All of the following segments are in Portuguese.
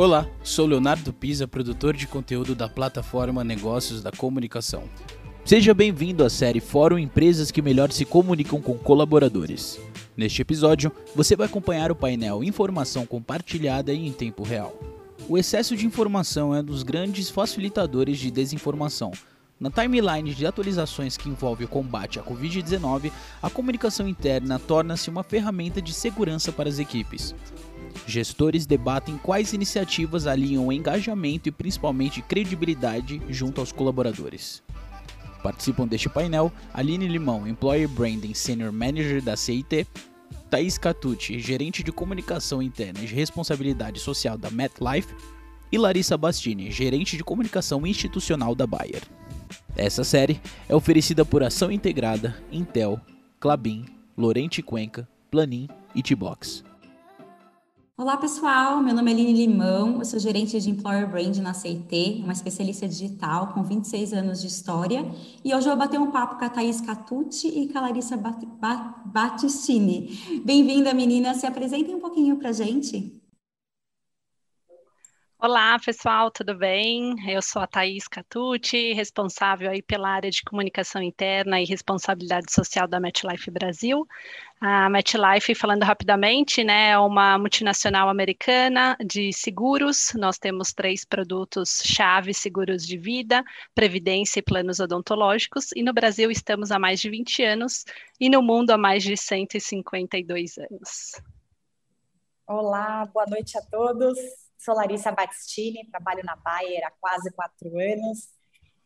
Olá, sou Leonardo Pisa, produtor de conteúdo da plataforma Negócios da Comunicação. Seja bem-vindo à série Fórum Empresas que melhor se comunicam com colaboradores. Neste episódio, você vai acompanhar o painel Informação Compartilhada e em Tempo Real. O excesso de informação é um dos grandes facilitadores de desinformação. Na timeline de atualizações que envolve o combate à Covid-19, a comunicação interna torna-se uma ferramenta de segurança para as equipes. Gestores debatem quais iniciativas alinham engajamento e principalmente credibilidade junto aos colaboradores. Participam deste painel Aline Limão, Employer Branding Senior Manager da CIT, Thaís Catucci, gerente de comunicação interna e responsabilidade social da MetLife, e Larissa Bastini, gerente de comunicação institucional da Bayer. Essa série é oferecida por Ação Integrada, Intel, Clabin, Lorente Cuenca, Planin e T-Box. Olá, pessoal. Meu nome é Aline Limão, eu sou gerente de Employer Brand na CIT, uma especialista digital com 26 anos de história. E hoje eu vou bater um papo com a Thaís Catucci e com a Larissa Battistini. Bem-vinda, meninas. Se apresentem um pouquinho para a gente. Olá, pessoal, tudo bem? Eu sou a Thaís Catucci, responsável aí pela área de comunicação interna e responsabilidade social da MetLife Brasil. A MetLife, falando rapidamente, né, é uma multinacional americana de seguros. Nós temos três produtos-chave: seguros de vida, previdência e planos odontológicos. E no Brasil estamos há mais de 20 anos e no mundo há mais de 152 anos. Olá, boa noite a todos. Sou Larissa Battistini, trabalho na Bayer há quase quatro anos,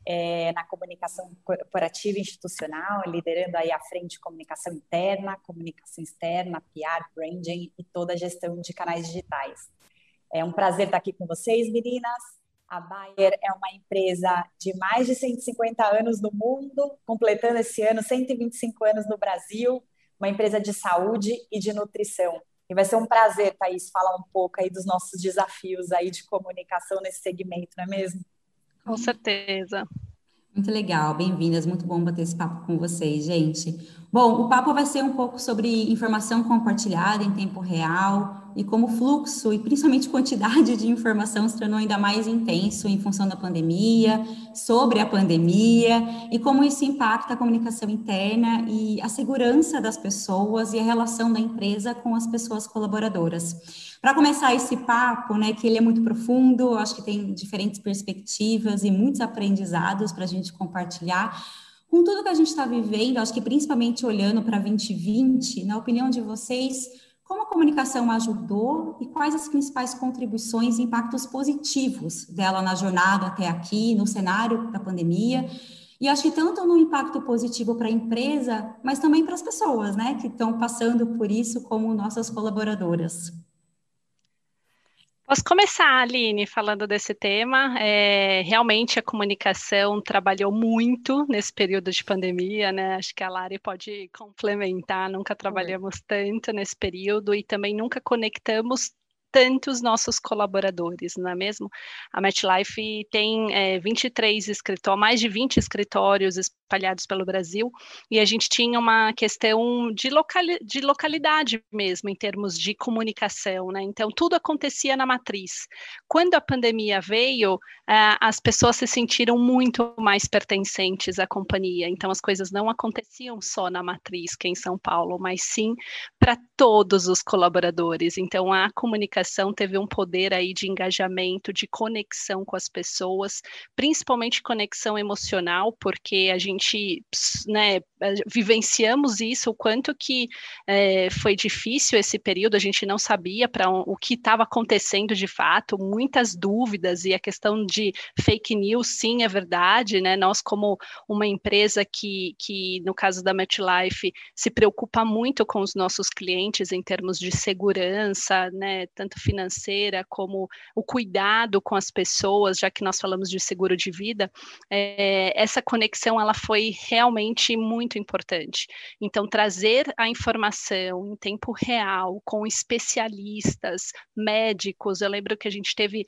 é, na comunicação corporativa institucional, liderando aí a frente de comunicação interna, comunicação externa, PR, branding e toda a gestão de canais digitais. É um prazer estar aqui com vocês, meninas. A Bayer é uma empresa de mais de 150 anos no mundo, completando esse ano 125 anos no Brasil, uma empresa de saúde e de nutrição. E vai ser um prazer, Thaís, falar um pouco aí dos nossos desafios aí de comunicação nesse segmento, não é mesmo? Com certeza. Muito legal, bem-vindas, muito bom bater esse papo com vocês, gente. Bom, o papo vai ser um pouco sobre informação compartilhada em tempo real, e como fluxo e principalmente quantidade de informação se tornou ainda mais intenso em função da pandemia, sobre a pandemia e como isso impacta a comunicação interna e a segurança das pessoas e a relação da empresa com as pessoas colaboradoras. Para começar esse papo, né, que ele é muito profundo, acho que tem diferentes perspectivas e muitos aprendizados para a gente compartilhar. Com tudo que a gente está vivendo, acho que principalmente olhando para 2020, na opinião de vocês, como a comunicação ajudou e quais as principais contribuições e impactos positivos dela na jornada até aqui, no cenário da pandemia? E acho que tanto no impacto positivo para a empresa, mas também para as pessoas, né, que estão passando por isso como nossas colaboradoras. Posso começar, Aline, falando desse tema. É, realmente a comunicação trabalhou muito nesse período de pandemia, né? Acho que a Lari pode complementar. Nunca trabalhamos tanto nesse período e também nunca conectamos tantos nossos colaboradores, não é mesmo? A MetLife tem é, 23 escritórios, mais de 20 escritórios espalhados pelo Brasil, e a gente tinha uma questão de, locali de localidade mesmo, em termos de comunicação, né? Então, tudo acontecia na matriz. Quando a pandemia veio, uh, as pessoas se sentiram muito mais pertencentes à companhia, então as coisas não aconteciam só na matriz, que é em São Paulo, mas sim para todos os colaboradores. Então, a comunicação teve um poder aí de engajamento, de conexão com as pessoas, principalmente conexão emocional, porque a gente gente né, vivenciamos isso, o quanto que é, foi difícil esse período, a gente não sabia para um, o que estava acontecendo de fato, muitas dúvidas, e a questão de fake news, sim, é verdade, né? Nós, como uma empresa que, que no caso da MetLife, se preocupa muito com os nossos clientes em termos de segurança, né, tanto financeira como o cuidado com as pessoas, já que nós falamos de seguro de vida, é, essa conexão ela foi realmente muito importante. Então, trazer a informação em tempo real, com especialistas, médicos, eu lembro que a gente teve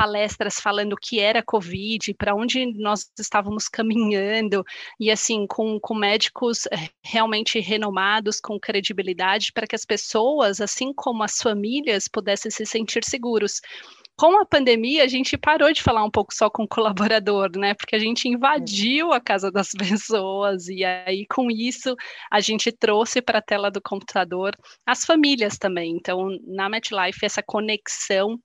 palestras falando o que era Covid, para onde nós estávamos caminhando, e assim, com, com médicos eh, realmente renomados, com credibilidade, para que as pessoas, assim como as famílias, pudessem se sentir seguros com a pandemia, a gente parou de falar um pouco só com o colaborador, né? Porque a gente invadiu a casa das pessoas e aí com isso a gente trouxe para a tela do computador as famílias também. Então, na MetLife, essa conexão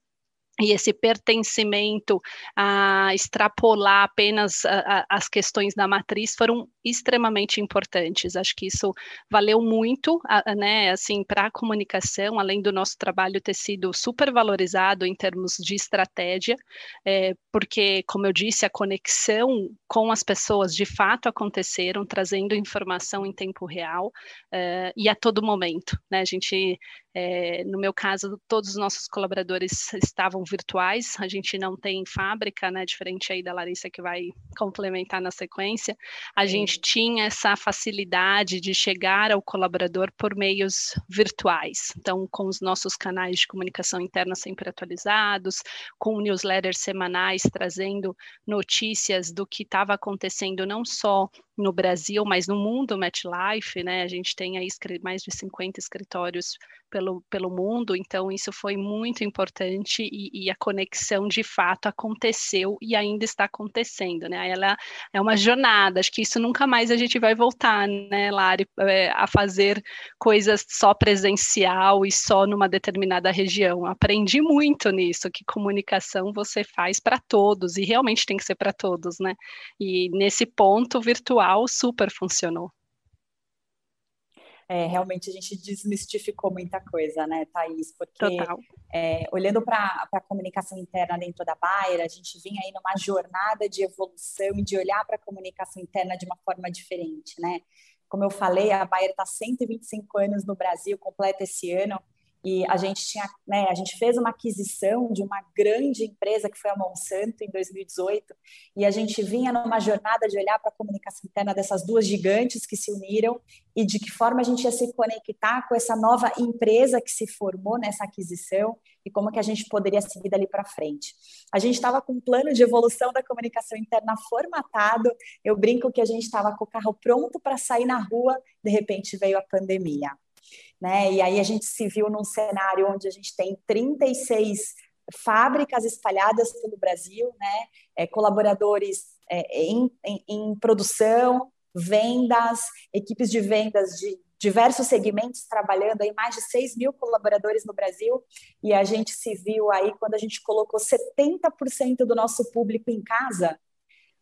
e esse pertencimento a extrapolar apenas a, a, as questões da matriz foram extremamente importantes. Acho que isso valeu muito, a, né, assim, para a comunicação, além do nosso trabalho ter sido super valorizado em termos de estratégia, é, porque, como eu disse, a conexão com as pessoas de fato aconteceram, trazendo informação em tempo real é, e a todo momento. Né? A gente é, no meu caso, todos os nossos colaboradores estavam virtuais, a gente não tem fábrica, né, diferente aí da Larissa que vai complementar na sequência, a gente tinha essa facilidade de chegar ao colaborador por meios virtuais, então com os nossos canais de comunicação interna sempre atualizados, com newsletters semanais trazendo notícias do que estava acontecendo não só no Brasil, mas no mundo MetLife, né? A gente tem aí mais de 50 escritórios pelo, pelo mundo, então isso foi muito importante e, e, a conexão de fato aconteceu e ainda está acontecendo, né? Ela é uma jornada, acho que isso nunca mais a gente vai voltar, né, Lari, é, a fazer coisas só presencial e só numa determinada região. Aprendi muito nisso, que comunicação você faz para todos e realmente tem que ser para todos, né? E nesse ponto virtual super funcionou. É, realmente a gente desmistificou muita coisa, né, Thaís? Porque é, olhando para a comunicação interna dentro da Bayer, a gente vinha aí numa jornada de evolução e de olhar para a comunicação interna de uma forma diferente, né? Como eu falei, a Bayer está 125 anos no Brasil, completa esse ano, e a gente tinha, né, a gente fez uma aquisição de uma grande empresa que foi a Monsanto em 2018, e a gente vinha numa jornada de olhar para a comunicação interna dessas duas gigantes que se uniram e de que forma a gente ia se conectar com essa nova empresa que se formou nessa aquisição e como que a gente poderia seguir dali para frente. A gente estava com um plano de evolução da comunicação interna formatado. Eu brinco que a gente estava com o carro pronto para sair na rua, de repente veio a pandemia né? E aí a gente se viu num cenário onde a gente tem 36 fábricas espalhadas pelo Brasil, né? É, colaboradores é, em, em, em produção, vendas, equipes de vendas de diversos segmentos trabalhando aí, mais de 6 mil colaboradores no Brasil, e a gente se viu aí, quando a gente colocou 70% do nosso público em casa,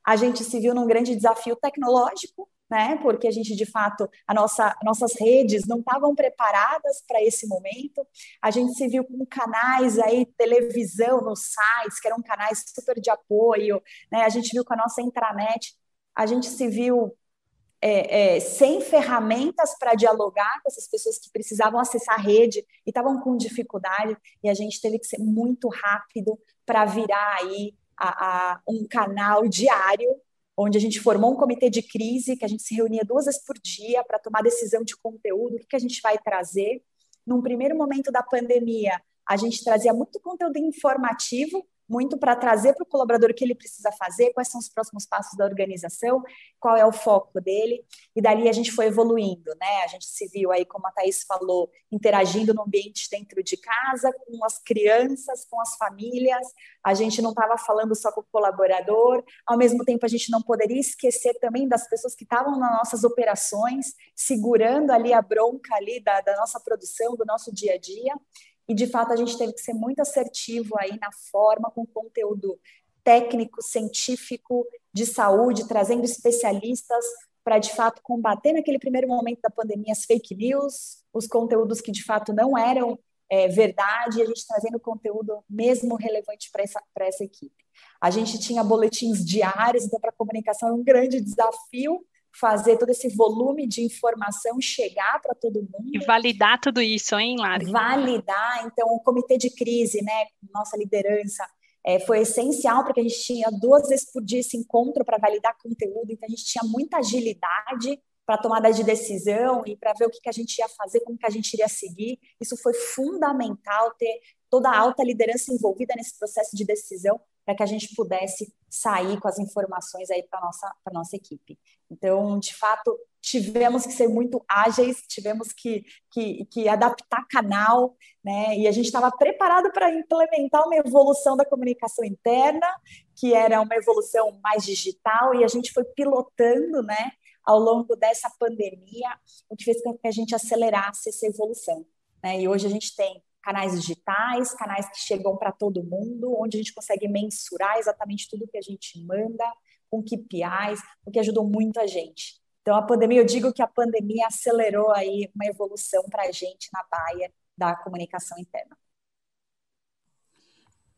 a gente se viu num grande desafio tecnológico, né? Porque a gente, de fato, a nossa, nossas redes não estavam preparadas para esse momento. A gente se viu com canais aí, televisão nos sites, que eram canais super de apoio, né? A gente viu com a nossa intranet, a gente se viu é, é, sem ferramentas para dialogar com essas pessoas que precisavam acessar a rede e estavam com dificuldade, e a gente teve que ser muito rápido para virar aí a, a, um canal diário onde a gente formou um comitê de crise, que a gente se reunia duas vezes por dia para tomar decisão de conteúdo, o que, que a gente vai trazer. Num primeiro momento da pandemia, a gente trazia muito conteúdo informativo muito para trazer para o colaborador o que ele precisa fazer, quais são os próximos passos da organização, qual é o foco dele, e dali a gente foi evoluindo, né? A gente se viu aí, como a Thaís falou, interagindo no ambiente dentro de casa, com as crianças, com as famílias, a gente não estava falando só com o colaborador, ao mesmo tempo a gente não poderia esquecer também das pessoas que estavam nas nossas operações, segurando ali a bronca ali da, da nossa produção, do nosso dia a dia, e de fato a gente teve que ser muito assertivo aí na forma com conteúdo técnico, científico, de saúde, trazendo especialistas para de fato combater naquele primeiro momento da pandemia as fake news, os conteúdos que de fato não eram é, verdade, e a gente trazendo conteúdo mesmo relevante para essa, essa equipe. A gente tinha boletins diários, então para a comunicação era um grande desafio, fazer todo esse volume de informação chegar para todo mundo. E validar tudo isso, hein, Lari? Validar, então, o comitê de crise, né, nossa liderança, é, foi essencial porque a gente tinha duas vezes por dia esse encontro para validar conteúdo, então a gente tinha muita agilidade para tomada de decisão e para ver o que, que a gente ia fazer, como que a gente iria seguir. Isso foi fundamental ter toda a alta liderança envolvida nesse processo de decisão para que a gente pudesse sair com as informações aí para nossa para nossa equipe. Então, de fato, tivemos que ser muito ágeis, tivemos que, que, que adaptar canal, né? E a gente estava preparado para implementar uma evolução da comunicação interna, que era uma evolução mais digital, e a gente foi pilotando, né? Ao longo dessa pandemia, o que fez com que a gente acelerasse essa evolução. Né? E hoje a gente tem canais digitais, canais que chegam para todo mundo, onde a gente consegue mensurar exatamente tudo que a gente manda, com KPIs, o que ajudou muito a gente. Então, a pandemia, eu digo que a pandemia acelerou aí uma evolução para a gente na baia da comunicação interna.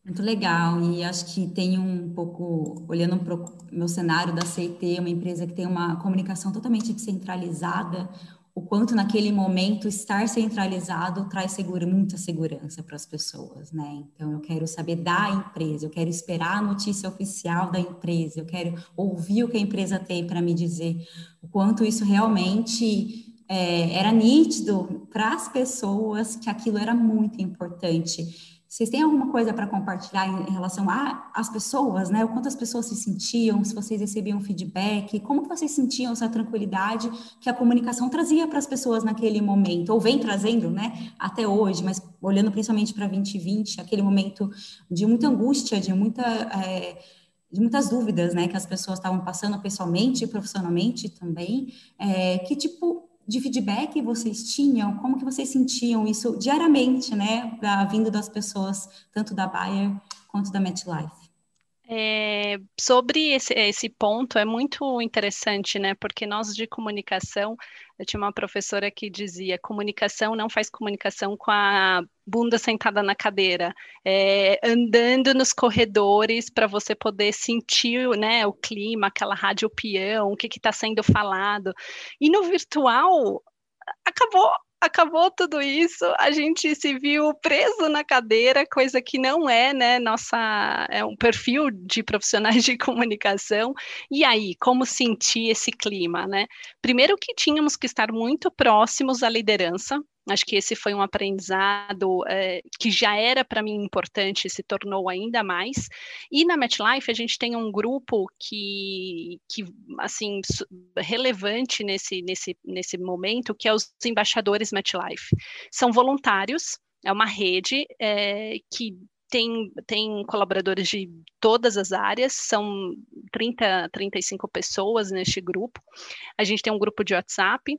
Muito legal, e acho que tem um pouco, olhando para o meu cenário da CIT, uma empresa que tem uma comunicação totalmente descentralizada, o quanto naquele momento estar centralizado traz segura, muita segurança para as pessoas, né? Então eu quero saber da empresa, eu quero esperar a notícia oficial da empresa, eu quero ouvir o que a empresa tem para me dizer, o quanto isso realmente é, era nítido para as pessoas que aquilo era muito importante. Vocês têm alguma coisa para compartilhar em, relação às pessoas, né? O quanto as pessoas se sentiam, se vocês recebiam feedback, como vocês sentiam essa tranquilidade que a comunicação trazia para as pessoas naquele momento, ou vem trazendo, né? Até hoje, mas olhando principalmente para 2020, aquele momento de muita angústia, de muita. É, de muitas dúvidas, né, que as pessoas estavam passando pessoalmente e profissionalmente também, é, que tipo de feedback vocês tinham? Como que vocês sentiam isso diariamente, né, vindo das pessoas, tanto da Bayer quanto da MetLife? É, sobre esse, esse ponto é muito interessante, né? Porque nós de comunicação, eu tinha uma professora que dizia: comunicação não faz comunicação com a bunda sentada na cadeira, é, andando nos corredores para você poder sentir, né, o clima, aquela rádio peão, o que está sendo falado. E no virtual acabou acabou tudo isso, a gente se viu preso na cadeira, coisa que não é, né, nossa, é um perfil de profissionais de comunicação. E aí, como sentir esse clima, né? Primeiro que tínhamos que estar muito próximos à liderança, Acho que esse foi um aprendizado é, que já era para mim importante, se tornou ainda mais. E na MetLife a gente tem um grupo que, que assim, relevante nesse, nesse, nesse momento, que é os embaixadores MetLife. São voluntários, é uma rede é, que tem, tem colaboradores de todas as áreas, são 30, 35 pessoas neste grupo. A gente tem um grupo de WhatsApp,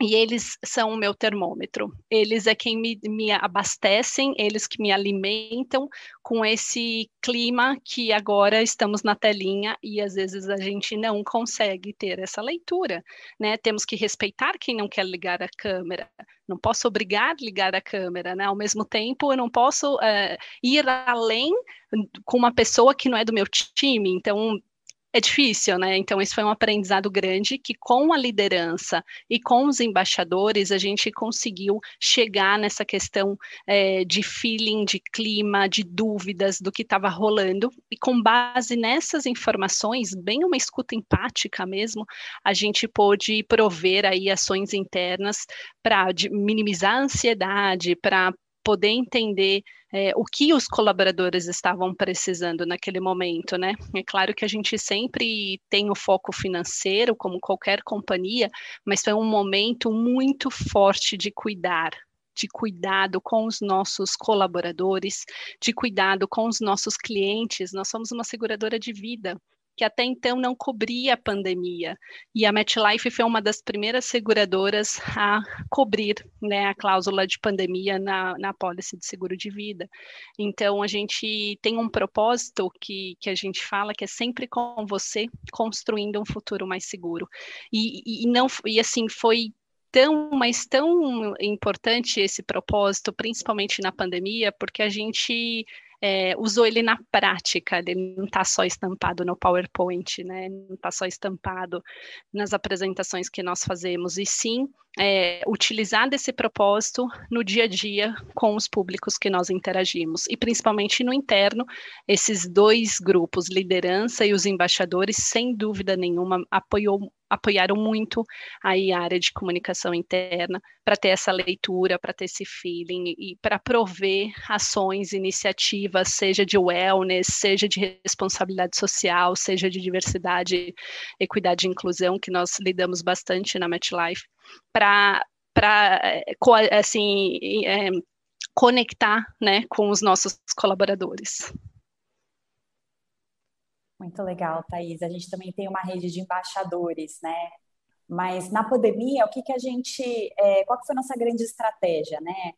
e eles são o meu termômetro. Eles é quem me, me, abastecem, eles que me alimentam com esse clima que agora estamos na telinha e às vezes a gente não consegue ter essa leitura, né? Temos que respeitar quem não quer ligar a câmera. Não posso obrigar a ligar a câmera, né? Ao mesmo tempo, eu não posso uh, ir além com uma pessoa que não é do meu time. Então, é difícil, né? Então, isso foi um aprendizado grande que, com a liderança e com os embaixadores, a gente conseguiu chegar nessa questão é, de feeling, de clima, de dúvidas do que estava rolando. E com base nessas informações, bem uma escuta empática mesmo, a gente pôde prover aí ações internas para minimizar a ansiedade, para poder entender é, o que os colaboradores estavam precisando naquele momento, né? É claro que a gente sempre tem o foco financeiro, como qualquer companhia, mas foi um momento muito forte de cuidar, de cuidado com os nossos colaboradores, de cuidado com os nossos clientes. Nós somos uma seguradora de vida que até então não cobria a pandemia. E a MetLife foi uma das primeiras seguradoras a cobrir né, a cláusula de pandemia na, na apólice de seguro de vida. Então, a gente tem um propósito que, que a gente fala que é sempre com você, construindo um futuro mais seguro. E, e, não, e assim, foi tão, mas tão importante esse propósito, principalmente na pandemia, porque a gente é, usou ele na prática, ele não está só estampado no PowerPoint, né? não está só estampado nas apresentações que nós fazemos, e sim é, utilizar desse propósito no dia a dia com os públicos que nós interagimos, e principalmente no interno, esses dois grupos, liderança e os embaixadores, sem dúvida nenhuma, apoiou apoiaram muito aí a área de comunicação interna para ter essa leitura, para ter esse feeling e para prover ações, iniciativas, seja de wellness, seja de responsabilidade social, seja de diversidade, equidade e inclusão, que nós lidamos bastante na MetLife, para para assim é, conectar né, com os nossos colaboradores. Muito legal, Thaís. A gente também tem uma rede de embaixadores, né? Mas na pandemia, o que, que a gente. É, qual que foi a nossa grande estratégia, né?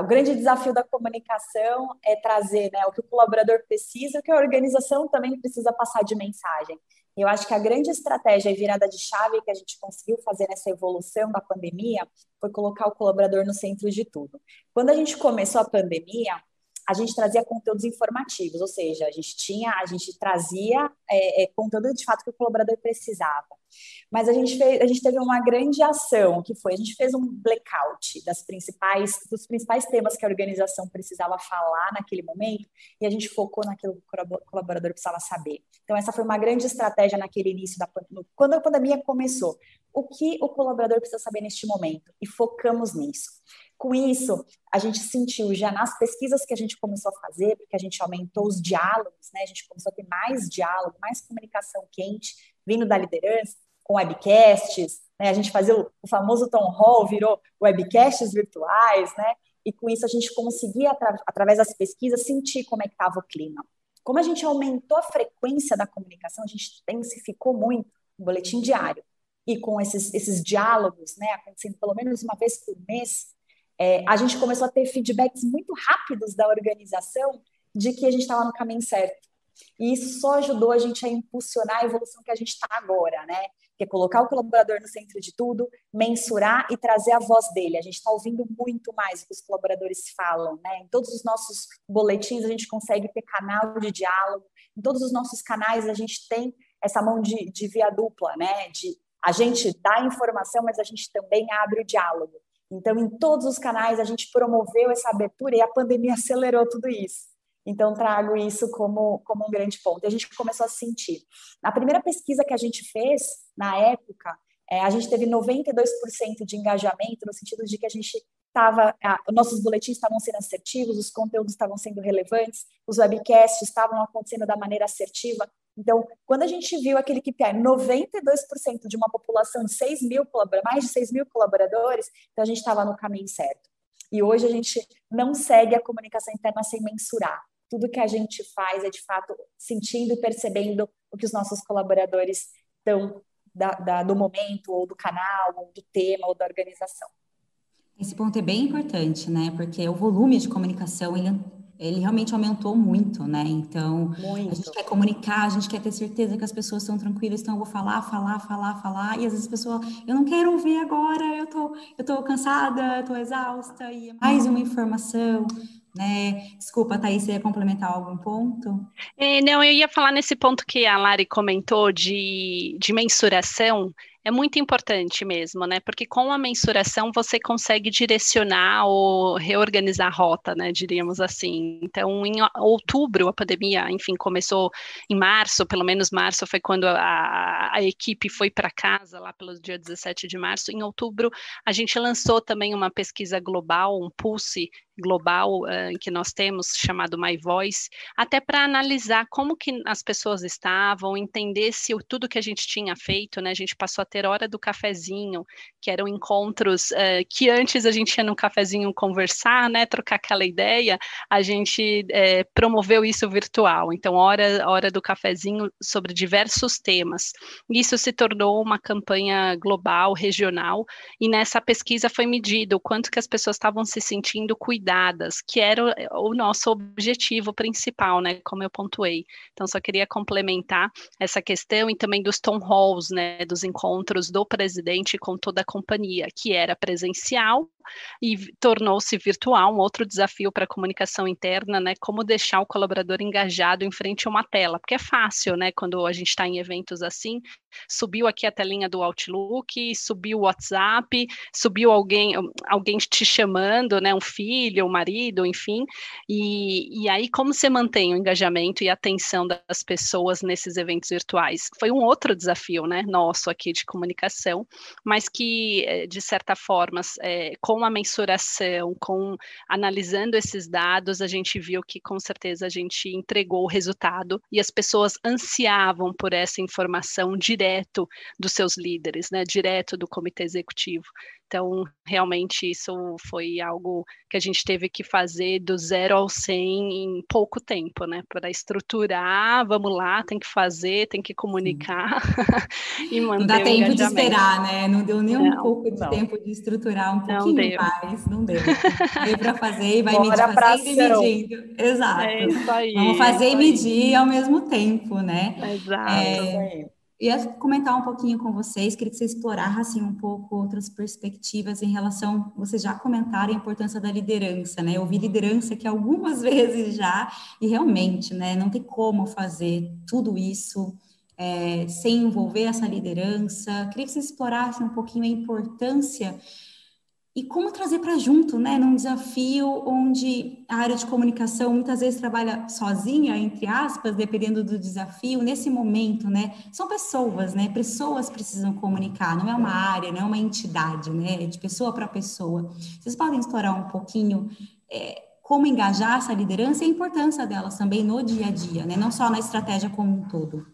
O grande desafio da comunicação é trazer né, o que o colaborador precisa, o que a organização também precisa passar de mensagem. Eu acho que a grande estratégia e virada de chave que a gente conseguiu fazer nessa evolução da pandemia foi colocar o colaborador no centro de tudo. Quando a gente começou a pandemia, a gente trazia conteúdos informativos, ou seja, a gente tinha, a gente trazia é, é, conteúdo de fato que o colaborador precisava. Mas a gente, fez, a gente teve uma grande ação, que foi, a gente fez um blackout das principais, dos principais temas que a organização precisava falar naquele momento, e a gente focou naquilo que o colaborador precisava saber. Então, essa foi uma grande estratégia naquele início da pandemia, quando a pandemia começou. O que o colaborador precisa saber neste momento? E focamos nisso. Com isso, a gente sentiu já nas pesquisas que a gente começou a fazer, porque a gente aumentou os diálogos, né? A gente começou a ter mais diálogo, mais comunicação quente, vindo da liderança, com webcasts, né? A gente fazia o, o famoso Tom Hall, virou webcasts virtuais, né? E com isso a gente conseguia, atra através das pesquisas, sentir como é que estava o clima. Como a gente aumentou a frequência da comunicação, a gente intensificou muito o boletim diário. E com esses, esses diálogos, né, acontecendo pelo menos uma vez por mês, é, a gente começou a ter feedbacks muito rápidos da organização de que a gente estava no caminho certo. E isso só ajudou a gente a impulsionar a evolução que a gente está agora, né? Que é colocar o colaborador no centro de tudo, mensurar e trazer a voz dele. A gente está ouvindo muito mais o que os colaboradores falam, né? Em todos os nossos boletins a gente consegue ter canal de diálogo. Em todos os nossos canais a gente tem essa mão de, de via dupla, né? De a gente dá informação, mas a gente também abre o diálogo. Então, em todos os canais, a gente promoveu essa abertura e a pandemia acelerou tudo isso. Então, trago isso como, como um grande ponto. E a gente começou a sentir. Na primeira pesquisa que a gente fez, na época, é, a gente teve 92% de engajamento, no sentido de que a gente estava, nossos boletins estavam sendo assertivos, os conteúdos estavam sendo relevantes, os webcasts estavam acontecendo da maneira assertiva. Então, quando a gente viu aquele KPI, 92% de uma população de 6 mil, mais de 6 mil colaboradores, então a gente estava no caminho certo. E hoje a gente não segue a comunicação interna sem mensurar. Tudo que a gente faz é, de fato, sentindo e percebendo o que os nossos colaboradores estão da, da, do momento, ou do canal, ou do tema, ou da organização. Esse ponto é bem importante, né? Porque o volume de comunicação, ele ele realmente aumentou muito, né? Então, muito. a gente quer comunicar, a gente quer ter certeza que as pessoas estão tranquilas, então eu vou falar, falar, falar, falar, e às vezes a pessoa, eu não quero ouvir agora, eu tô, eu tô cansada, eu tô exausta, e é mais uma informação, né? Desculpa, Thaís, você ia complementar algum ponto? É, não, eu ia falar nesse ponto que a Lari comentou de, de mensuração, é muito importante mesmo, né? Porque com a mensuração você consegue direcionar ou reorganizar a rota, né? Diríamos assim. Então, em outubro, a pandemia, enfim, começou em março, pelo menos março foi quando a, a equipe foi para casa, lá pelo dia 17 de março. Em outubro, a gente lançou também uma pesquisa global, um pulse global uh, que nós temos chamado My Voice, até para analisar como que as pessoas estavam, entender se tudo que a gente tinha feito, né, a gente passou a ter hora do cafezinho, que eram encontros uh, que antes a gente ia no cafezinho conversar, né, trocar aquela ideia, a gente uh, promoveu isso virtual, então hora, hora do cafezinho sobre diversos temas. Isso se tornou uma campanha global, regional, e nessa pesquisa foi medido o quanto que as pessoas estavam se sentindo cuidadas cuidadas, que era o, o nosso objetivo principal, né, como eu pontuei. Então, só queria complementar essa questão e também dos town halls, né, dos encontros do presidente com toda a companhia, que era presencial, e tornou-se virtual, um outro desafio para a comunicação interna, né? Como deixar o colaborador engajado em frente a uma tela, porque é fácil, né? Quando a gente está em eventos assim, subiu aqui a telinha do Outlook, subiu o WhatsApp, subiu alguém, alguém te chamando, né, um filho, um marido, enfim, e, e aí como você mantém o engajamento e a atenção das pessoas nesses eventos virtuais? Foi um outro desafio, né, nosso aqui de comunicação, mas que, eh, de certa forma, é, com a mensuração, com analisando esses dados, a gente viu que com certeza a gente entregou o resultado e as pessoas ansiavam por essa informação direto dos seus líderes, né, direto do comitê executivo. Então, realmente, isso foi algo que a gente teve que fazer do zero ao 100 em pouco tempo, né? Para estruturar, vamos lá, tem que fazer, tem que comunicar e manter Não dá tempo de esperar, né? Não deu nem um pouco de não. tempo de estruturar um pouquinho mais, não deu. Veio para fazer e vai Bora medir, fazendo e medindo. Exato. É isso aí. Vamos fazer e isso aí. medir ao mesmo tempo, né? Exato. É, ia comentar um pouquinho com vocês, queria que vocês explorassem um pouco outras perspectivas em relação, vocês já comentaram a importância da liderança, né? Eu vi liderança aqui algumas vezes já, e realmente, né, não tem como fazer tudo isso é, sem envolver essa liderança. Queria que vocês explorassem um pouquinho a importância e como trazer para junto, né, num desafio onde a área de comunicação muitas vezes trabalha sozinha, entre aspas, dependendo do desafio, nesse momento, né, são pessoas, né, pessoas precisam comunicar, não é uma área, não é uma entidade, né, é de pessoa para pessoa. Vocês podem explorar um pouquinho é, como engajar essa liderança e a importância delas também no dia a dia, né, não só na estratégia como um todo.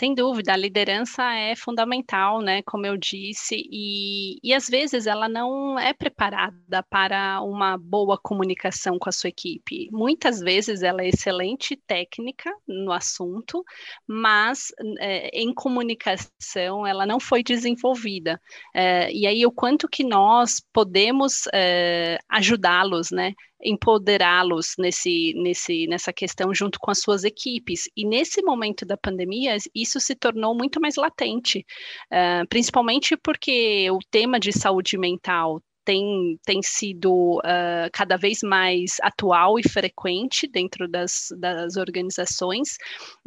Sem dúvida, a liderança é fundamental, né? Como eu disse, e, e às vezes ela não é preparada para uma boa comunicação com a sua equipe. Muitas vezes ela é excelente técnica no assunto, mas é, em comunicação ela não foi desenvolvida. É, e aí, o quanto que nós podemos é, ajudá-los, né? Empoderá-los nesse, nesse, nessa questão junto com as suas equipes. E nesse momento da pandemia, isso se tornou muito mais latente, uh, principalmente porque o tema de saúde mental tem, tem sido uh, cada vez mais atual e frequente dentro das, das organizações.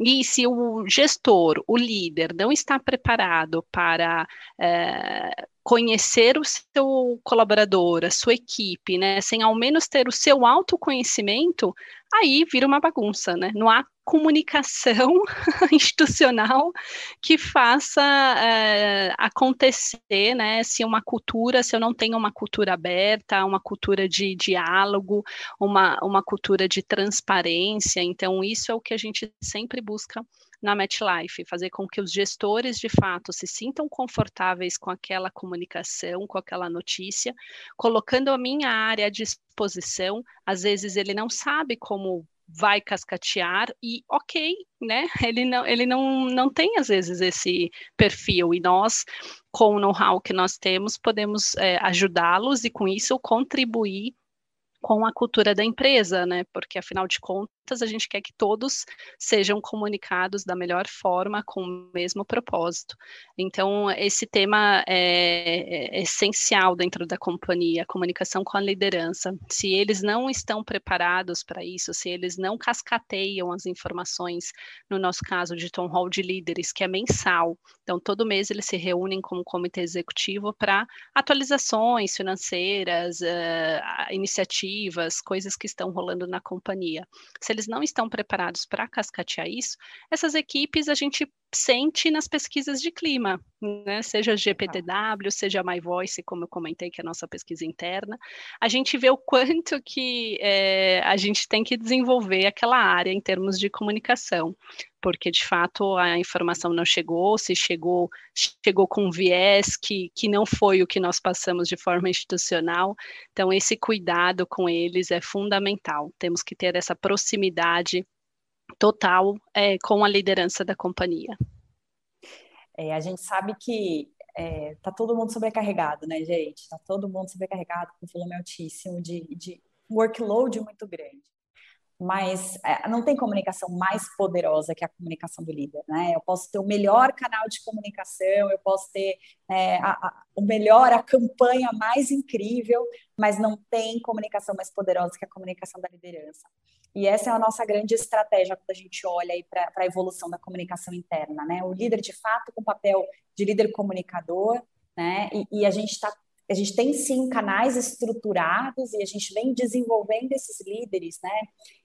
E se o gestor, o líder, não está preparado para uh, conhecer o seu colaborador, a sua equipe, né, sem ao menos ter o seu autoconhecimento, aí vira uma bagunça, né? Não há comunicação institucional que faça é, acontecer, né? Se uma cultura, se eu não tenho uma cultura aberta, uma cultura de diálogo, uma, uma cultura de transparência, então isso é o que a gente sempre busca na MetLife, fazer com que os gestores de fato se sintam confortáveis com aquela comunicação, com aquela notícia, colocando a minha área à disposição. Às vezes ele não sabe como vai cascatear e ok, né? Ele não, ele não, não tem às vezes esse perfil e nós, com o know-how que nós temos, podemos é, ajudá-los e com isso contribuir com a cultura da empresa, né? Porque afinal de contas a gente quer que todos sejam comunicados da melhor forma, com o mesmo propósito. Então esse tema é, é essencial dentro da companhia, a comunicação com a liderança. Se eles não estão preparados para isso, se eles não cascateiam as informações, no nosso caso de Tom Hall de líderes, que é mensal, então todo mês eles se reúnem como comitê executivo para atualizações financeiras, uh, iniciativas coisas que estão rolando na companhia. Se eles não estão preparados para cascatear isso, essas equipes a gente sente nas pesquisas de clima, né? seja GPTW, seja a MyVoice, como eu comentei, que é a nossa pesquisa interna, a gente vê o quanto que é, a gente tem que desenvolver aquela área em termos de comunicação, porque de fato a informação não chegou, se chegou, chegou com um viés que, que não foi o que nós passamos de forma institucional, então esse cuidado com eles é fundamental, temos que ter essa proximidade total é, com a liderança da companhia. É, a gente sabe que é, tá todo mundo sobrecarregado, né, gente? Tá todo mundo sobrecarregado com volume altíssimo de, de workload muito grande. Mas é, não tem comunicação mais poderosa que a comunicação do líder, né? Eu posso ter o melhor canal de comunicação, eu posso ter é, a, a, o melhor, a campanha mais incrível, mas não tem comunicação mais poderosa que a comunicação da liderança. E essa é a nossa grande estratégia quando a gente olha para a evolução da comunicação interna, né? O líder, de fato, com papel de líder comunicador, né? E, e a gente está a gente tem sim canais estruturados e a gente vem desenvolvendo esses líderes, né?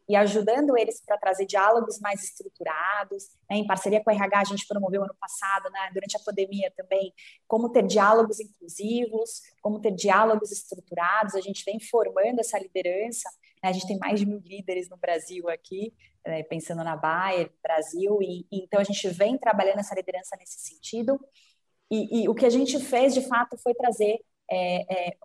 E ajudando eles para trazer diálogos mais estruturados. Né? Em parceria com a RH, a gente promoveu ano passado, né? durante a pandemia também, como ter diálogos inclusivos, como ter diálogos estruturados. A gente vem formando essa liderança. Né? A gente tem mais de mil líderes no Brasil aqui, né? pensando na Bayer, Brasil, e, e então a gente vem trabalhando essa liderança nesse sentido. E, e, o que a gente fez, de fato, foi trazer é, é,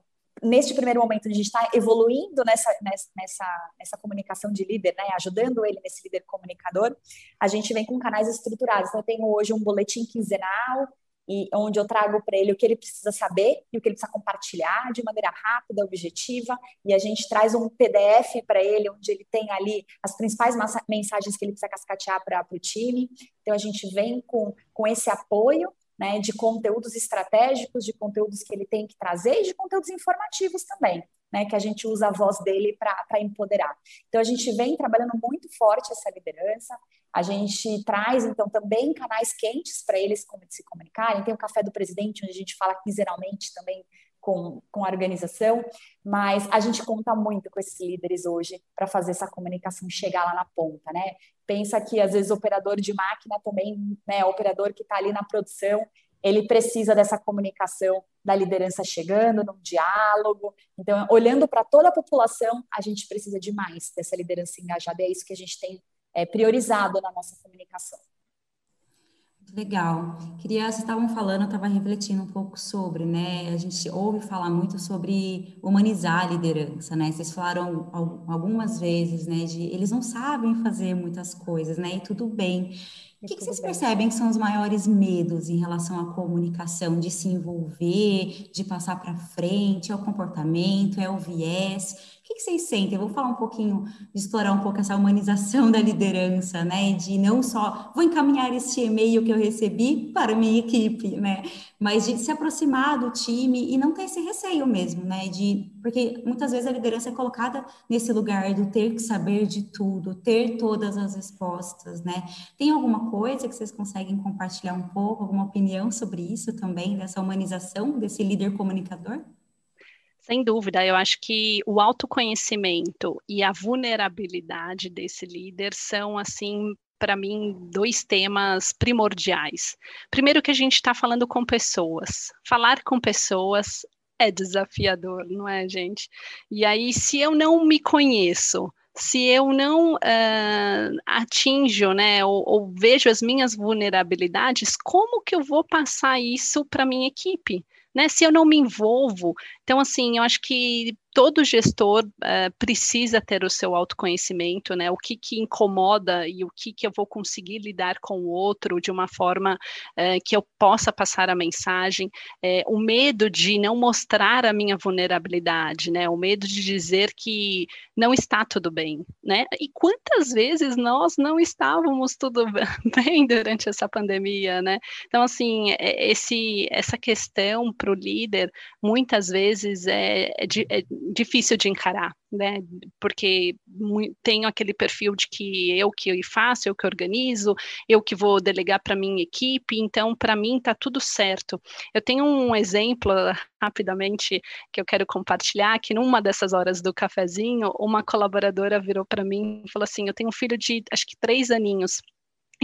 neste primeiro momento a gente está evoluindo nessa, nessa, nessa comunicação de líder, né, ajudando ele nesse líder comunicador, a gente vem com canais estruturados. Então, eu tenho hoje um boletim quinzenal, e onde eu trago para ele o que ele precisa saber e o que ele precisa compartilhar de maneira rápida, objetiva, e a gente traz um PDF para ele, onde ele tem ali as principais mensagens que ele precisa cascatear para o time. Então, a gente vem com, com esse apoio né, de conteúdos estratégicos, de conteúdos que ele tem que trazer e de conteúdos informativos também, né, que a gente usa a voz dele para empoderar. Então, a gente vem trabalhando muito forte essa liderança, a gente traz, então, também canais quentes para eles se comunicarem. Tem o Café do Presidente, onde a gente fala quinzenalmente também com, com a organização, mas a gente conta muito com esses líderes hoje para fazer essa comunicação chegar lá na ponta, né? Pensa que às vezes operador de máquina também, né, operador que está ali na produção, ele precisa dessa comunicação da liderança chegando, num diálogo. Então, olhando para toda a população, a gente precisa de mais dessa liderança engajada. E é isso que a gente tem é, priorizado na nossa comunicação. Legal. Queria, vocês estavam falando, eu estava refletindo um pouco sobre, né? A gente ouve falar muito sobre humanizar a liderança, né? Vocês falaram algumas vezes, né? De eles não sabem fazer muitas coisas, né? E tudo bem. O que, que, vocês percebem que são os maiores medos em relação à comunicação, de se envolver, de passar para frente? É o comportamento, é o viés? O que, que vocês sentem? Eu vou falar um pouquinho, explorar um pouco essa humanização da liderança, né? De não só vou encaminhar este e-mail que eu recebi para a minha equipe, né? Mas de se aproximar do time e não ter esse receio mesmo, né? De, porque muitas vezes a liderança é colocada nesse lugar do ter que saber de tudo, ter todas as respostas, né? Tem alguma coisa que vocês conseguem compartilhar um pouco, alguma opinião sobre isso também, dessa humanização desse líder comunicador? Sem dúvida, eu acho que o autoconhecimento e a vulnerabilidade desse líder são, assim, para mim, dois temas primordiais. Primeiro, que a gente está falando com pessoas. Falar com pessoas é desafiador, não é, gente? E aí, se eu não me conheço, se eu não uh, atinjo, né, ou, ou, vejo as minhas vulnerabilidades, como que eu vou passar isso para minha equipe? Né? Se eu não me envolvo, então assim, eu acho que todo gestor uh, precisa ter o seu autoconhecimento, né? O que, que incomoda e o que, que eu vou conseguir lidar com o outro de uma forma uh, que eu possa passar a mensagem. Uh, o medo de não mostrar a minha vulnerabilidade, né? O medo de dizer que não está tudo bem, né? E quantas vezes nós não estávamos tudo bem durante essa pandemia, né? Então, assim, é, esse, essa questão para o líder, muitas vezes é, é, é difícil de encarar, né? Porque tenho aquele perfil de que eu que faço, eu que organizo, eu que vou delegar para minha equipe, então para mim está tudo certo. Eu tenho um exemplo rapidamente que eu quero compartilhar, que numa dessas horas do cafezinho, uma colaboradora virou para mim e falou assim: "Eu tenho um filho de acho que três aninhos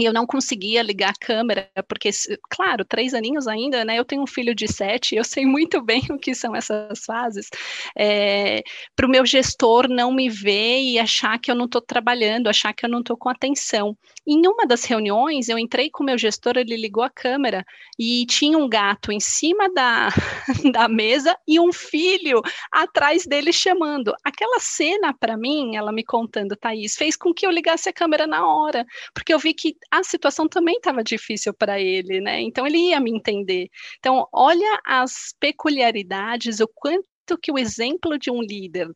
e eu não conseguia ligar a câmera, porque, claro, três aninhos ainda, né? Eu tenho um filho de sete, eu sei muito bem o que são essas fases. É, Para o meu gestor não me ver e achar que eu não estou trabalhando, achar que eu não estou com atenção. Em uma das reuniões, eu entrei com o meu gestor, ele ligou a câmera e tinha um gato em cima da, da mesa e um filho atrás dele chamando. Aquela cena, para mim, ela me contando, Thaís, fez com que eu ligasse a câmera na hora, porque eu vi que a situação também estava difícil para ele, né? Então ele ia me entender. Então, olha as peculiaridades, o quanto que o exemplo de um líder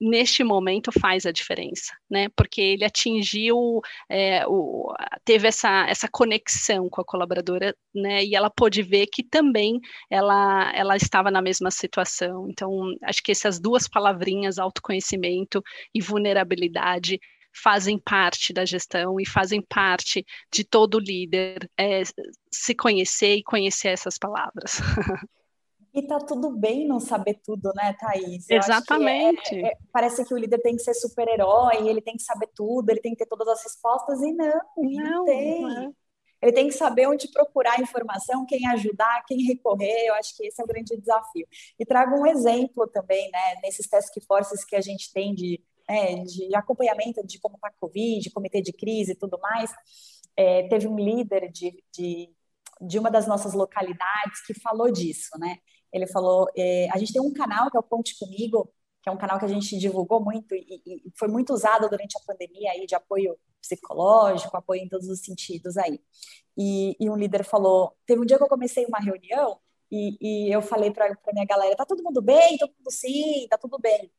neste momento faz a diferença, né? Porque ele atingiu, é, o, teve essa, essa conexão com a colaboradora, né? E ela pôde ver que também ela, ela estava na mesma situação. Então, acho que essas duas palavrinhas, autoconhecimento e vulnerabilidade, fazem parte da gestão e fazem parte de todo líder é, se conhecer e conhecer essas palavras. E tá tudo bem não saber tudo, né, Thaís? Eu Exatamente. Que é, é, parece que o líder tem que ser super-herói, ele tem que saber tudo, ele tem que ter todas as respostas, e não, não, não tem. Não é. Ele tem que saber onde procurar informação, quem ajudar, quem recorrer. Eu acho que esse é o grande desafio. E trago um exemplo também, né, nesses task forces que a gente tem de, né, de acompanhamento de como está a Covid, comitê de crise e tudo mais. É, teve um líder de, de, de uma das nossas localidades que falou disso, né? Ele falou: é, a gente tem um canal que é o Ponte Comigo, que é um canal que a gente divulgou muito e, e foi muito usado durante a pandemia aí de apoio psicológico, apoio em todos os sentidos aí. E, e um líder falou: teve um dia que eu comecei uma reunião e, e eu falei para minha galera: tá todo mundo bem? Todo mundo sim, tá tudo bem.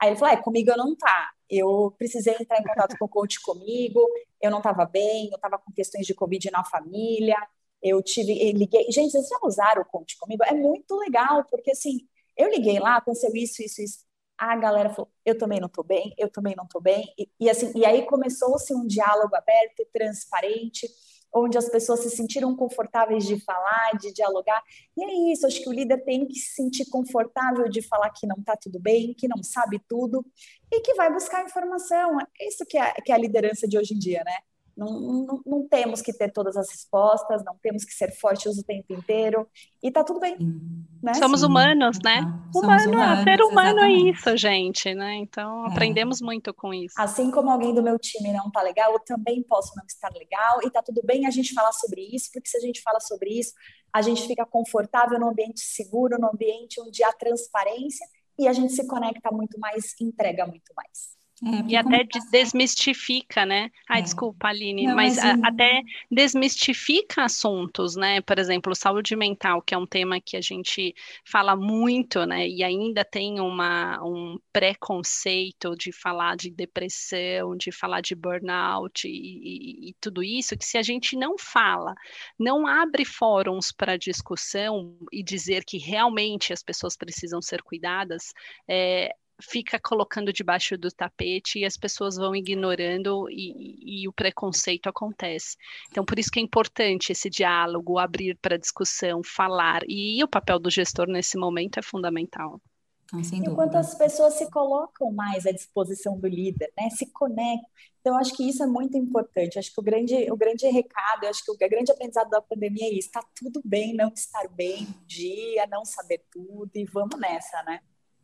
Aí ele falou: é, comigo eu não tá. Eu precisei entrar em contato com o coach comigo, eu não estava bem, eu estava com questões de Covid na família, eu tive, eu liguei. Gente, vocês já usaram o coach comigo? É muito legal, porque assim, eu liguei lá, aconteceu isso, isso, isso a galera falou, eu também não estou bem, eu também não estou bem, e, e, assim, e aí começou-se um diálogo aberto transparente, onde as pessoas se sentiram confortáveis de falar, de dialogar, e é isso, acho que o líder tem que se sentir confortável de falar que não está tudo bem, que não sabe tudo, e que vai buscar informação, é isso que é, que é a liderança de hoje em dia, né? Não, não, não, temos que ter todas as respostas, não temos que ser fortes o tempo inteiro, e tá tudo bem. Né? Somos Sim. humanos, né? Ah, humano, humanos, ser humano é exatamente. é isso, gente, né? Então, é. aprendemos muito com isso. Assim como alguém do meu time não tá legal, eu também posso não estar legal, e tá tudo bem a gente falar sobre isso, porque se a gente fala sobre isso, a gente fica confortável no ambiente seguro, no ambiente onde há transparência, e a gente se conecta muito mais, entrega muito mais. É, e até desmistifica, né? Ai, é. desculpa, Aline, Não, mas, mas até desmistifica assuntos, né? Por exemplo, saúde mental, que é um tema que a gente fala muito, né? E ainda tem uma, um preconceito de falar de depressão, de falar de burnout e, e, e tudo isso, que se a gente não fala, não abre fóruns para discussão e dizer que realmente as pessoas precisam ser cuidadas, é, fica colocando debaixo do tapete e as pessoas vão ignorando e, e, o preconceito acontece. Então, por isso que é importante esse diálogo, abrir para discussão, falar. E, o papel do gestor nesse momento é fundamental. Enquanto as pessoas se colocam mais à disposição do líder, né? Se conectam. Então, acho que isso é muito importante. Acho que o grande, o grande recado, acho que o grande aprendizado da pandemia é isso. Está tudo bem não estar bem um dia, não saber tudo e vamos nessa, né?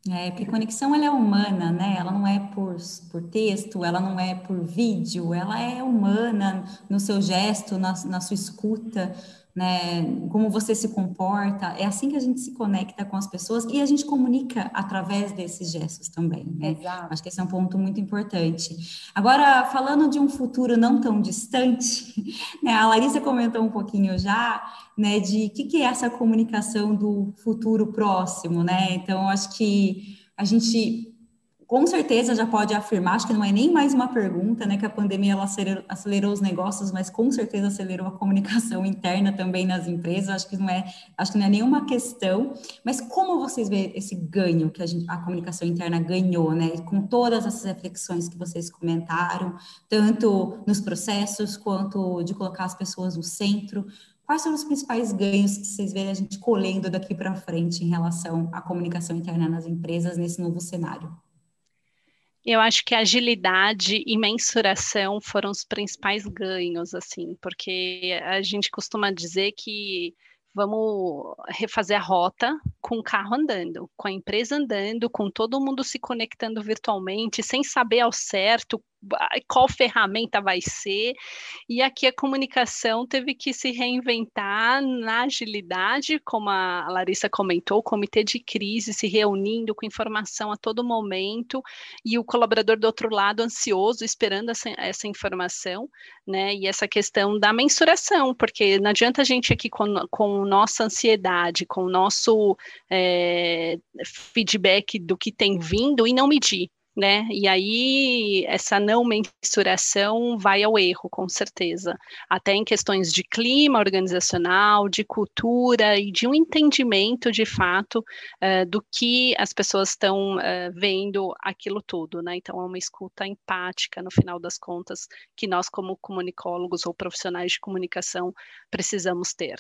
É, porque conexão ela é humana, né? Ela não é por, por texto, ela não é por vídeo, ela é humana no seu gesto, na, na sua escuta, né? Como você se comporta. É assim que a gente se conecta com as pessoas e a gente comunica através desses gestos também, né? Exato. Acho que esse é um ponto muito importante. Agora, falando de um futuro não tão distante, né? A Larissa comentou um pouquinho já, né? De o que, que é essa comunicação do futuro próximo, né? Então, acho que a gente com certeza já pode afirmar, acho que não é nem mais uma pergunta, né, que a pandemia ela acelerou, acelerou, os negócios, mas com certeza acelerou a comunicação interna também nas empresas, acho que não é, acho que não é nenhuma questão, mas como vocês veem esse ganho que a, gente, a comunicação interna ganhou, né, com todas essas reflexões que vocês comentaram, tanto nos processos quanto de colocar as pessoas no centro, Quais são os principais ganhos que vocês veem a gente colhendo daqui para frente em relação à comunicação interna nas empresas nesse novo cenário? Eu acho que agilidade e mensuração foram os principais ganhos, assim, porque a gente costuma dizer que vamos refazer a rota com o carro andando, com a empresa andando, com todo mundo se conectando virtualmente, sem saber ao certo qual ferramenta vai ser. E aqui a comunicação teve que se reinventar na agilidade, como a Larissa comentou, o comitê de crise se reunindo com informação a todo momento e o colaborador do outro lado ansioso esperando essa, essa informação, né? E essa questão da mensuração, porque não adianta a gente aqui com, com nossa ansiedade, com o nosso é, feedback do que tem vindo e não medir né? E aí essa não mensuração vai ao erro, com certeza. Até em questões de clima organizacional, de cultura e de um entendimento de fato uh, do que as pessoas estão uh, vendo aquilo tudo, né? Então é uma escuta empática no final das contas que nós como comunicólogos ou profissionais de comunicação precisamos ter.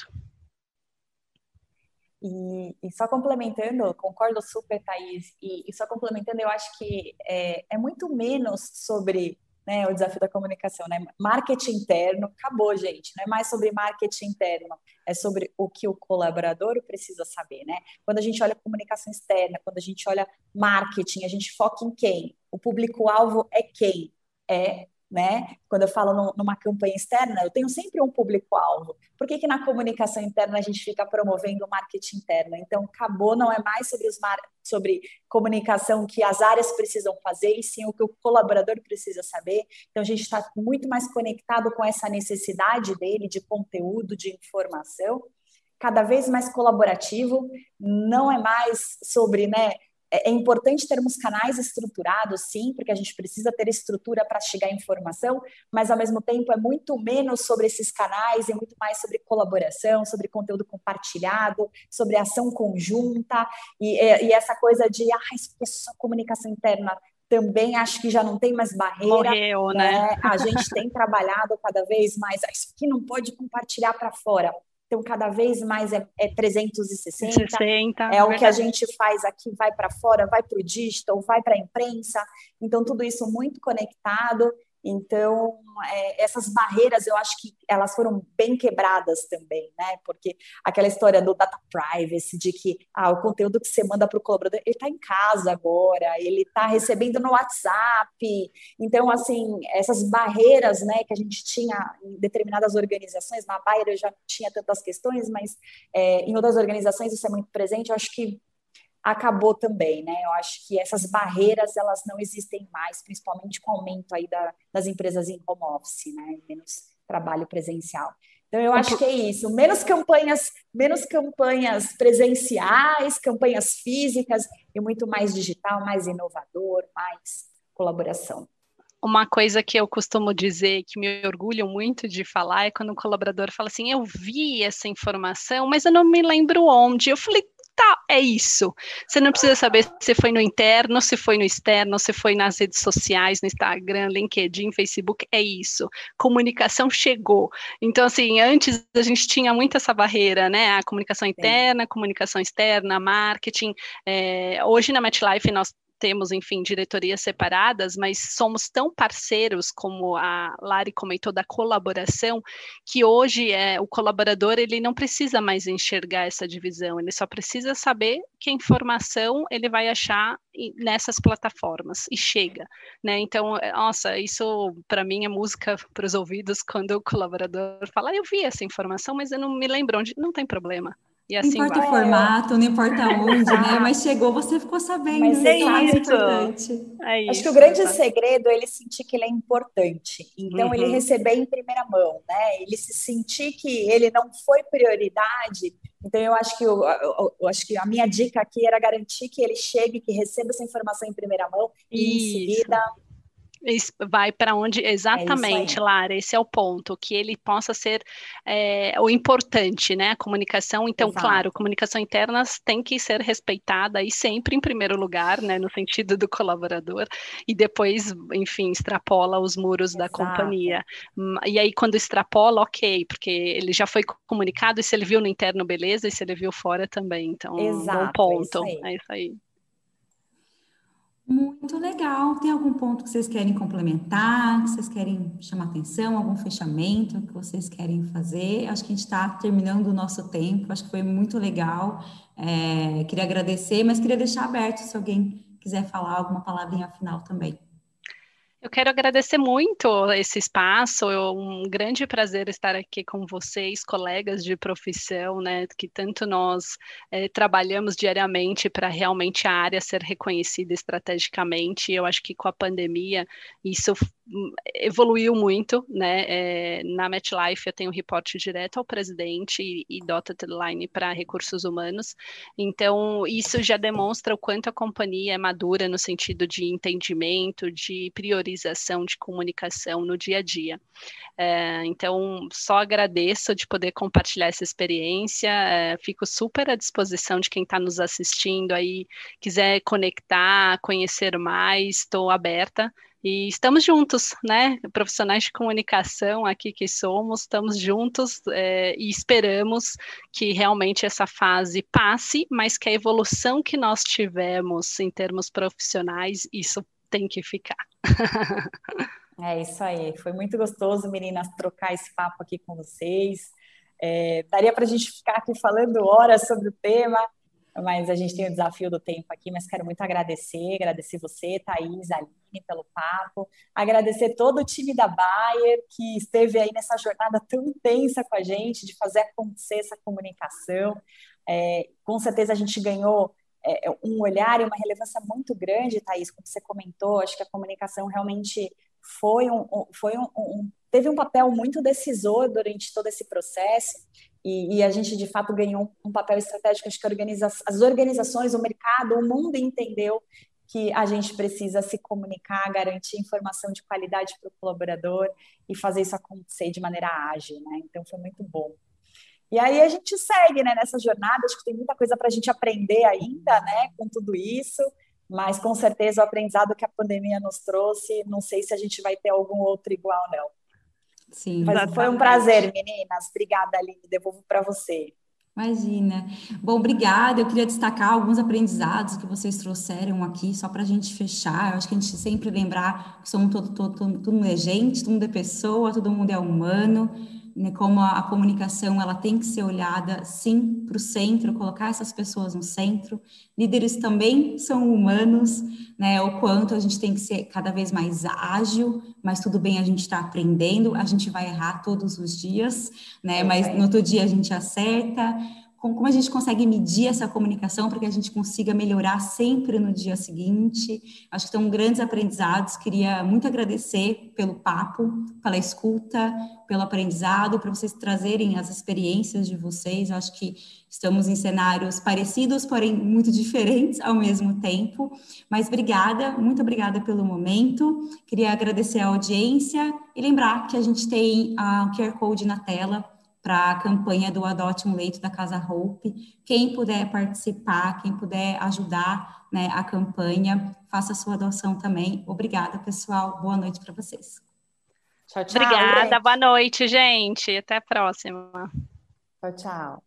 E, e, só complementando, concordo super, Thaís, e, e só complementando, eu acho que é, é muito menos sobre né, o desafio da comunicação, né? Marketing interno, acabou, gente, não é mais sobre marketing interno, é sobre o que o colaborador precisa saber, né? Quando a gente olha comunicação externa, quando a gente olha marketing, a gente foca em quem? O público-alvo é quem? É né? Quando eu falo no, numa campanha externa, eu tenho sempre um público-alvo. Por que, que na comunicação interna a gente fica promovendo o marketing interno? Então, acabou, não é mais sobre, os mar... sobre comunicação que as áreas precisam fazer, e sim o que o colaborador precisa saber. Então, a gente está muito mais conectado com essa necessidade dele de conteúdo, de informação, cada vez mais colaborativo, não é mais sobre, né? É, é importante termos canais estruturados, sim, porque a gente precisa ter estrutura para chegar à informação, mas ao mesmo tempo é muito menos sobre esses canais e muito mais sobre colaboração, sobre conteúdo compartilhado, sobre ação conjunta e, e essa coisa de ah, isso é só comunicação interna também acho que já não tem mais barreira. Morreu, né? né? A gente tem trabalhado cada vez mais. Isso aqui não pode compartilhar para fora. Então, cada vez mais é, é 360. 60, é, é o que a gente faz aqui, vai para fora, vai para o digital, vai para a imprensa. Então, tudo isso muito conectado. Então, é, essas barreiras eu acho que elas foram bem quebradas também, né? Porque aquela história do data privacy, de que ah, o conteúdo que você manda para o colaborador, ele está em casa agora, ele está recebendo no WhatsApp. Então, assim, essas barreiras né, que a gente tinha em determinadas organizações, na Bayer eu já tinha tantas questões, mas é, em outras organizações isso é muito presente. Eu acho que acabou também, né? Eu acho que essas barreiras elas não existem mais, principalmente com o aumento aí da, das empresas em home office, né? Menos trabalho presencial. Então eu acho que é isso, menos campanhas, menos campanhas presenciais, campanhas físicas e muito mais digital, mais inovador, mais colaboração. Uma coisa que eu costumo dizer, que me orgulho muito de falar, é quando um colaborador fala assim: Eu vi essa informação, mas eu não me lembro onde. Eu falei: tá, é isso. Você não precisa saber se foi no interno, se foi no externo, se foi nas redes sociais, no Instagram, LinkedIn, Facebook, é isso. Comunicação chegou. Então, assim, antes a gente tinha muito essa barreira, né? A comunicação interna, comunicação externa, marketing. É, hoje na MetLife nós temos, enfim, diretorias separadas, mas somos tão parceiros, como a Lari comentou, da colaboração, que hoje é, o colaborador ele não precisa mais enxergar essa divisão, ele só precisa saber que informação ele vai achar nessas plataformas e chega, né? Então, é, nossa, isso para mim é música para os ouvidos quando o colaborador fala, ah, eu vi essa informação, mas eu não me lembro onde, não tem problema. E assim não importa vai. o formato, não importa onde, né? Mas chegou, você ficou sabendo. Mas é, é isso. importante. É isso. Acho que o grande segredo é ele sentir que ele é importante. Então, uhum. ele receber em primeira mão, né? Ele se sentir que ele não foi prioridade. Então, eu acho que eu, eu, eu acho que a minha dica aqui era garantir que ele chegue, que receba essa informação em primeira mão e em seguida vai para onde é exatamente, é Lara, esse é o ponto, que ele possa ser é, o importante, né? A comunicação, então, Exato. claro, comunicação interna tem que ser respeitada e sempre em primeiro lugar, né? No sentido do colaborador, e depois, enfim, extrapola os muros Exato. da companhia. E aí, quando extrapola, ok, porque ele já foi comunicado, e se ele viu no interno, beleza, e se ele viu fora também. Então, Exato, bom ponto. É isso aí. É isso aí. Muito legal. Tem algum ponto que vocês querem complementar, que vocês querem chamar atenção, algum fechamento que vocês querem fazer? Acho que a gente está terminando o nosso tempo, acho que foi muito legal. É, queria agradecer, mas queria deixar aberto se alguém quiser falar alguma palavrinha final também. Eu quero agradecer muito esse espaço, é um grande prazer estar aqui com vocês, colegas de profissão, né, que tanto nós é, trabalhamos diariamente para realmente a área ser reconhecida estrategicamente. Eu acho que com a pandemia isso evoluiu muito, né? É, na MetLife eu tenho reporte direto ao presidente e, e dotted line para recursos humanos. Então, isso já demonstra o quanto a companhia é madura no sentido de entendimento, de priorização de comunicação no dia a dia. É, então, só agradeço de poder compartilhar essa experiência. É, fico super à disposição de quem está nos assistindo aí, quiser conectar, conhecer mais, estou aberta. E estamos juntos, né? Profissionais de comunicação aqui que somos, estamos juntos é, e esperamos que realmente essa fase passe, mas que a evolução que nós tivemos em termos profissionais, isso tem que ficar. É isso aí. Foi muito gostoso, meninas, trocar esse papo aqui com vocês. É, daria para a gente ficar aqui falando horas sobre o tema, mas a gente tem o desafio do tempo aqui, mas quero muito agradecer, agradecer você, Thaís, Aline, pelo papo, agradecer todo o time da Bayer que esteve aí nessa jornada tão intensa com a gente, de fazer acontecer essa comunicação. É, com certeza a gente ganhou é, um olhar e uma relevância muito grande, Thaís, como você comentou, acho que a comunicação realmente foi um, foi um, um teve um papel muito decisor durante todo esse processo e, e, a gente de fato ganhou um papel estratégico. Acho que organiza as organizações, o mercado, o mundo entendeu que a gente precisa se comunicar, garantir informação de qualidade para o colaborador e fazer isso acontecer de maneira ágil, né? Então foi muito bom. E aí a gente segue né, nessa jornada, acho que tem muita coisa para a gente aprender ainda, né, com tudo isso, mas com certeza o aprendizado que a pandemia nos trouxe, não sei se a gente vai ter algum outro igual, não. Sim. Mas foi um prazer, meninas. Obrigada, Aline. Devolvo para você. Imagina. Bom, obrigada. Eu queria destacar alguns aprendizados que vocês trouxeram aqui, só para a gente fechar. Eu acho que a gente sempre lembrar que somos todo, todo, todo, todo mundo é gente, todo mundo é pessoa, todo mundo é humano né, como a, a, comunicação ela tem que ser olhada sim para o centro, colocar essas pessoas no centro. Líderes também são humanos, né? O quanto a gente tem que ser cada vez mais ágil, mas tudo bem, a gente está aprendendo, a gente vai errar todos os dias, né? Mas no outro dia a gente acerta como a gente consegue medir essa comunicação para que a gente consiga melhorar sempre no dia seguinte. Acho que estão grandes aprendizados. Queria muito agradecer pelo papo, pela escuta, pelo aprendizado, para vocês trazerem as experiências de vocês. Acho que estamos em cenários parecidos, porém muito diferentes ao mesmo tempo. Mas obrigada, muito obrigada pelo momento. Queria agradecer a audiência e lembrar que a gente tem o QR Code na tela para a campanha do Adote um Leito da Casa Hope. Quem puder participar, quem puder ajudar né, a campanha, faça a sua adoção também. Obrigada, pessoal. Boa noite para vocês. Tchau, tchau. Obrigada, gente. boa noite, gente. Até a próxima. Tchau, tchau.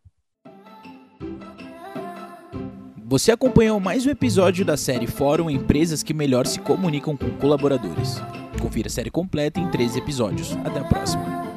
Você acompanhou mais um episódio da série Fórum Empresas que Melhor se Comunicam com Colaboradores. Confira a série completa em 13 episódios. Até a próxima.